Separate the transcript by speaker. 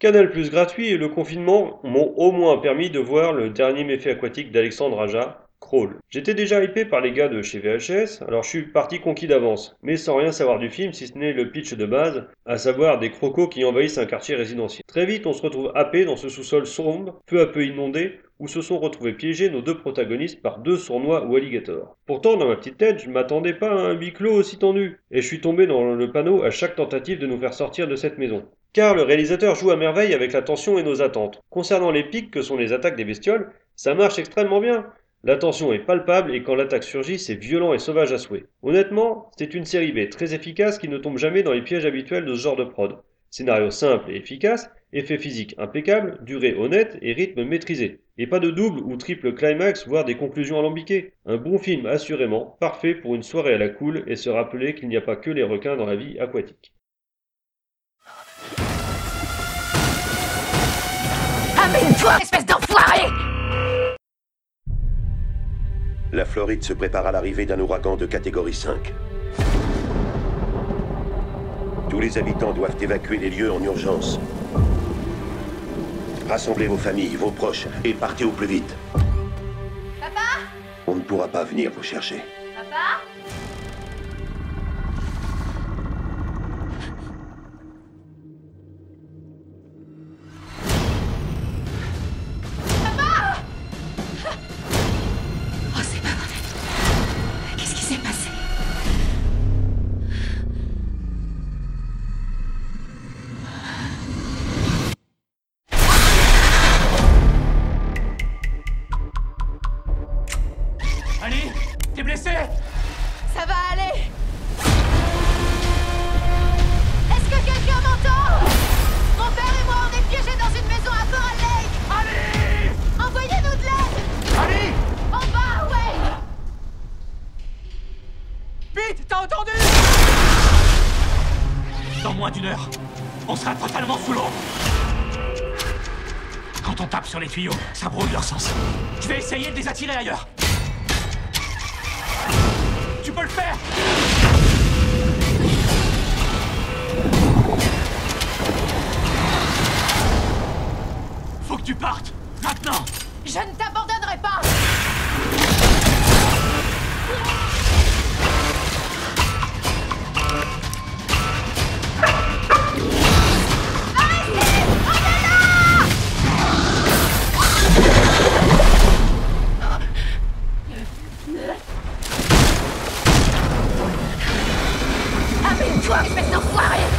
Speaker 1: Canal Plus gratuit et le confinement m'ont au moins permis de voir le dernier méfait aquatique d'Alexandre Aja, Crawl. J'étais déjà hypé par les gars de chez VHS, alors je suis parti conquis d'avance, mais sans rien savoir du film si ce n'est le pitch de base, à savoir des crocos qui envahissent un quartier résidentiel. Très vite, on se retrouve happé dans ce sous-sol sombre, peu à peu inondé, où se sont retrouvés piégés nos deux protagonistes par deux sournois ou alligators. Pourtant, dans ma petite tête, je ne m'attendais pas à un huis clos aussi tendu, et je suis tombé dans le panneau à chaque tentative de nous faire sortir de cette maison. Car le réalisateur joue à merveille avec la tension et nos attentes. Concernant les pics que sont les attaques des bestioles, ça marche extrêmement bien. La tension est palpable et quand l'attaque surgit, c'est violent et sauvage à souhait. Honnêtement, c'est une série B très efficace qui ne tombe jamais dans les pièges habituels de ce genre de prod. Scénario simple et efficace, effet physique impeccable, durée honnête et rythme maîtrisé. Et pas de double ou triple climax, voire des conclusions alambiquées. Un bon film assurément, parfait pour une soirée à la cool et se rappeler qu'il n'y a pas que les requins dans la vie aquatique.
Speaker 2: Espèce d'enfoiré
Speaker 3: La Floride se prépare à l'arrivée d'un ouragan de catégorie 5. Tous les habitants doivent évacuer les lieux en urgence. Rassemblez vos familles, vos proches et partez au plus vite.
Speaker 2: Papa?
Speaker 3: On ne pourra pas venir vous chercher.
Speaker 2: Papa?
Speaker 4: Blessé.
Speaker 2: Ça va aller. Est-ce que quelqu'un m'entend? Mon père et moi, on est piégés dans une maison à Coral Lake.
Speaker 4: Allez!
Speaker 2: Envoyez-nous de l'aide.
Speaker 4: Allez!
Speaker 2: En bas, ouais.
Speaker 4: Vite, t'as entendu? Dans moins d'une heure, on sera totalement sous l'eau. Quand on tape sur les tuyaux, ça brouille leur sens. Je vais essayer de les attirer ailleurs tu peux le faire. Faut que tu partes Maintenant.
Speaker 2: Je ne t'abandonnerai pas. soir. Maintenant, foiré